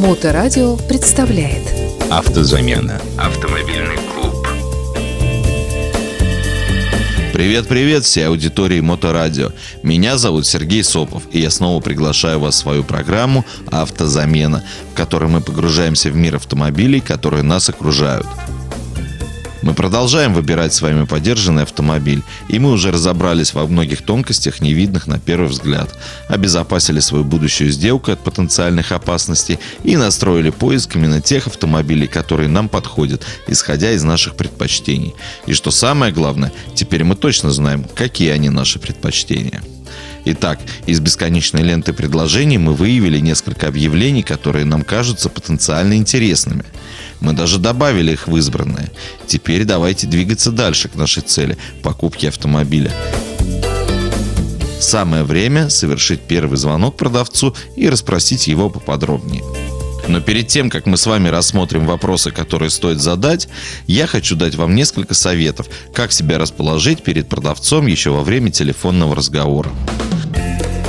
Моторадио представляет Автозамена. Автомобильный клуб. Привет-привет всей аудитории Моторадио. Меня зовут Сергей Сопов, и я снова приглашаю вас в свою программу «Автозамена», в которой мы погружаемся в мир автомобилей, которые нас окружают – мы продолжаем выбирать с вами подержанный автомобиль, и мы уже разобрались во многих тонкостях, невидных на первый взгляд, обезопасили свою будущую сделку от потенциальных опасностей и настроили поиск именно тех автомобилей, которые нам подходят, исходя из наших предпочтений. И что самое главное, теперь мы точно знаем, какие они наши предпочтения. Итак, из бесконечной ленты предложений мы выявили несколько объявлений, которые нам кажутся потенциально интересными. Мы даже добавили их в избранное. Теперь давайте двигаться дальше к нашей цели – покупке автомобиля. Самое время совершить первый звонок продавцу и расспросить его поподробнее. Но перед тем, как мы с вами рассмотрим вопросы, которые стоит задать, я хочу дать вам несколько советов, как себя расположить перед продавцом еще во время телефонного разговора.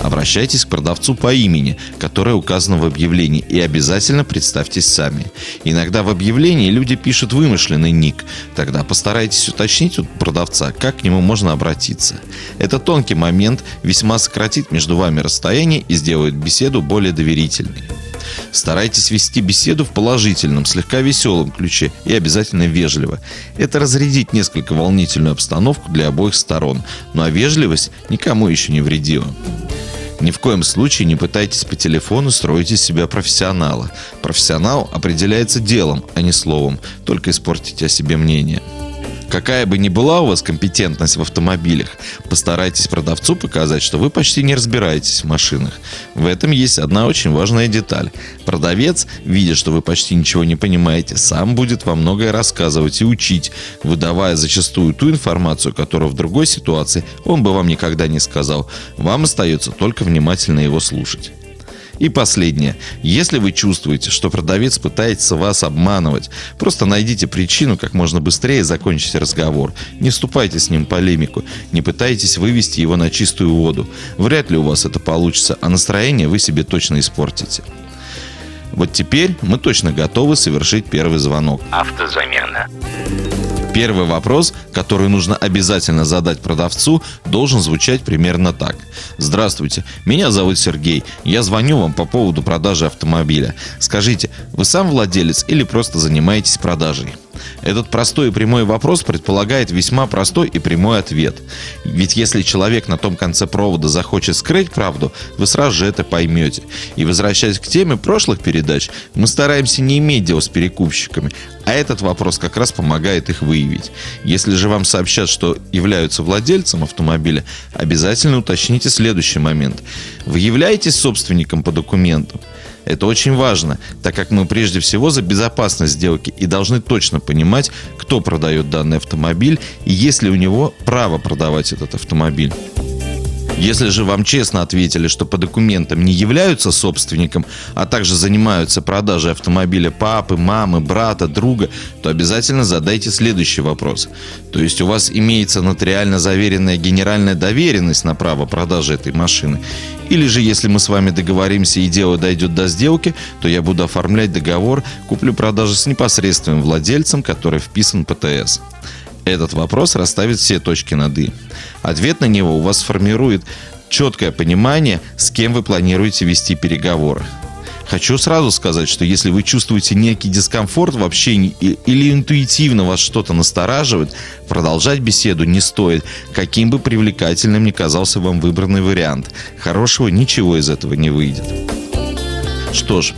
Обращайтесь к продавцу по имени, которое указано в объявлении, и обязательно представьтесь сами. Иногда в объявлении люди пишут вымышленный ник. Тогда постарайтесь уточнить у продавца, как к нему можно обратиться. Это тонкий момент, весьма сократит между вами расстояние и сделает беседу более доверительной. Старайтесь вести беседу в положительном, слегка веселом ключе и обязательно вежливо. Это разрядит несколько волнительную обстановку для обоих сторон, ну а вежливость никому еще не вредила. Ни в коем случае не пытайтесь по телефону строить из себя профессионала. Профессионал определяется делом, а не словом. Только испортите о себе мнение. Какая бы ни была у вас компетентность в автомобилях, постарайтесь продавцу показать, что вы почти не разбираетесь в машинах. В этом есть одна очень важная деталь. Продавец, видя, что вы почти ничего не понимаете, сам будет вам многое рассказывать и учить, выдавая зачастую ту информацию, которую в другой ситуации он бы вам никогда не сказал. Вам остается только внимательно его слушать. И последнее. Если вы чувствуете, что продавец пытается вас обманывать, просто найдите причину как можно быстрее закончить разговор. Не вступайте с ним в полемику. Не пытайтесь вывести его на чистую воду. Вряд ли у вас это получится, а настроение вы себе точно испортите. Вот теперь мы точно готовы совершить первый звонок. Автозамена. Первый вопрос, который нужно обязательно задать продавцу, должен звучать примерно так. Здравствуйте, меня зовут Сергей. Я звоню вам по поводу продажи автомобиля. Скажите, вы сам владелец или просто занимаетесь продажей? Этот простой и прямой вопрос предполагает весьма простой и прямой ответ. Ведь если человек на том конце провода захочет скрыть правду, вы сразу же это поймете. И возвращаясь к теме прошлых передач, мы стараемся не иметь дел с перекупщиками, а этот вопрос как раз помогает их выявить. Если же вам сообщат, что являются владельцем автомобиля, обязательно уточните следующий момент. Вы являетесь собственником по документам? Это очень важно, так как мы прежде всего за безопасность сделки и должны точно понимать, кто продает данный автомобиль и есть ли у него право продавать этот автомобиль. Если же вам честно ответили, что по документам не являются собственником, а также занимаются продажей автомобиля папы, мамы, брата, друга, то обязательно задайте следующий вопрос. То есть у вас имеется нотариально заверенная генеральная доверенность на право продажи этой машины? Или же, если мы с вами договоримся и дело дойдет до сделки, то я буду оформлять договор куплю-продажи с непосредственным владельцем, который вписан в ПТС. Этот вопрос расставит все точки над «и». Ответ на него у вас сформирует четкое понимание, с кем вы планируете вести переговоры. Хочу сразу сказать, что если вы чувствуете некий дискомфорт в общении или интуитивно вас что-то настораживает, продолжать беседу не стоит, каким бы привлекательным ни казался вам выбранный вариант. Хорошего ничего из этого не выйдет. Что ж,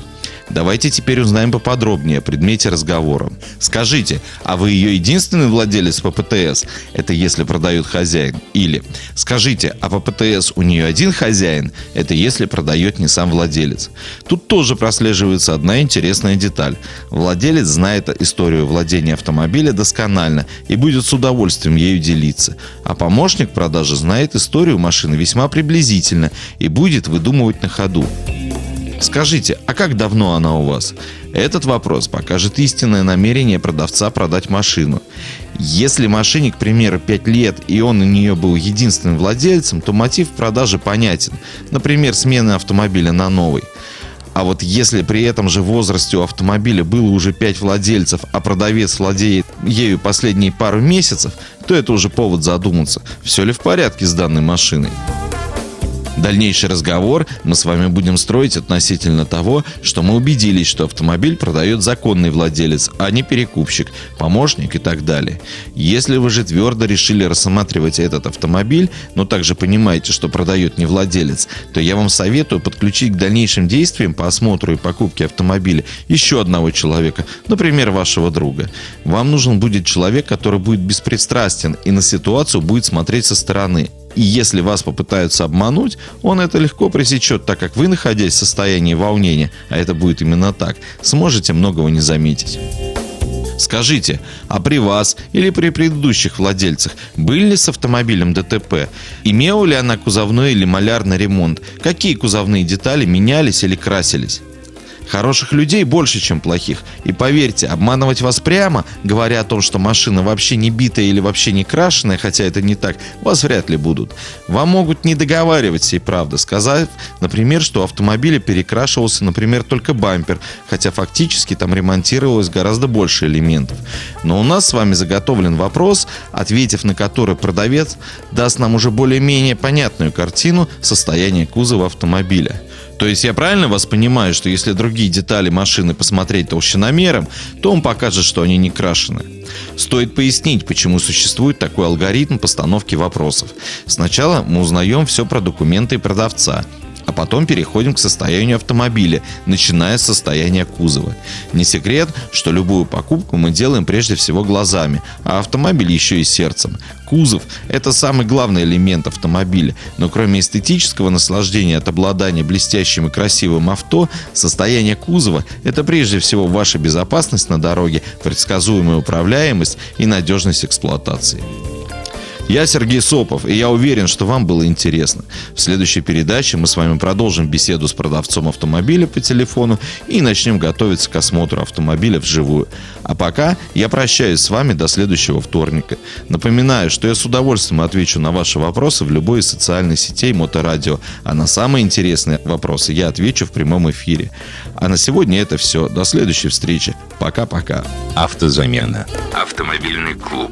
Давайте теперь узнаем поподробнее о предмете разговора. Скажите, а вы ее единственный владелец по ПТС? Это если продает хозяин. Или скажите, а по ПТС у нее один хозяин? Это если продает не сам владелец. Тут тоже прослеживается одна интересная деталь. Владелец знает историю владения автомобиля досконально и будет с удовольствием ею делиться. А помощник продажи знает историю машины весьма приблизительно и будет выдумывать на ходу. Скажите, а как давно она у вас? Этот вопрос покажет истинное намерение продавца продать машину. Если машине, к примеру, 5 лет, и он у нее был единственным владельцем, то мотив продажи понятен. Например, смена автомобиля на новый. А вот если при этом же возрасте у автомобиля было уже 5 владельцев, а продавец владеет ею последние пару месяцев, то это уже повод задуматься, все ли в порядке с данной машиной. Дальнейший разговор мы с вами будем строить относительно того, что мы убедились, что автомобиль продает законный владелец, а не перекупщик, помощник и так далее. Если вы же твердо решили рассматривать этот автомобиль, но также понимаете, что продает не владелец, то я вам советую подключить к дальнейшим действиям по осмотру и покупке автомобиля еще одного человека, например, вашего друга. Вам нужен будет человек, который будет беспристрастен и на ситуацию будет смотреть со стороны. И если вас попытаются обмануть, он это легко пресечет, так как вы, находясь в состоянии волнения, а это будет именно так, сможете многого не заметить. Скажите, а при вас или при предыдущих владельцах были ли с автомобилем ДТП? Имела ли она кузовной или малярный ремонт? Какие кузовные детали менялись или красились? Хороших людей больше, чем плохих. И поверьте, обманывать вас прямо, говоря о том, что машина вообще не битая или вообще не крашеная, хотя это не так, вас вряд ли будут. Вам могут не договаривать всей правды, сказав, например, что у автомобиля перекрашивался, например, только бампер, хотя фактически там ремонтировалось гораздо больше элементов. Но у нас с вами заготовлен вопрос, ответив на который продавец даст нам уже более-менее понятную картину состояния кузова автомобиля. То есть я правильно вас понимаю, что если другие детали машины посмотреть толщиномером, то он покажет, что они не крашены. Стоит пояснить, почему существует такой алгоритм постановки вопросов. Сначала мы узнаем все про документы продавца – а потом переходим к состоянию автомобиля, начиная с состояния кузова. Не секрет, что любую покупку мы делаем прежде всего глазами, а автомобиль еще и сердцем. Кузов – это самый главный элемент автомобиля, но кроме эстетического наслаждения от обладания блестящим и красивым авто, состояние кузова – это прежде всего ваша безопасность на дороге, предсказуемая управляемость и надежность эксплуатации. Я Сергей Сопов, и я уверен, что вам было интересно. В следующей передаче мы с вами продолжим беседу с продавцом автомобиля по телефону и начнем готовиться к осмотру автомобиля вживую. А пока я прощаюсь с вами до следующего вторника. Напоминаю, что я с удовольствием отвечу на ваши вопросы в любой из социальных сетей Моторадио, а на самые интересные вопросы я отвечу в прямом эфире. А на сегодня это все. До следующей встречи. Пока-пока. Автозамена. Автомобильный клуб.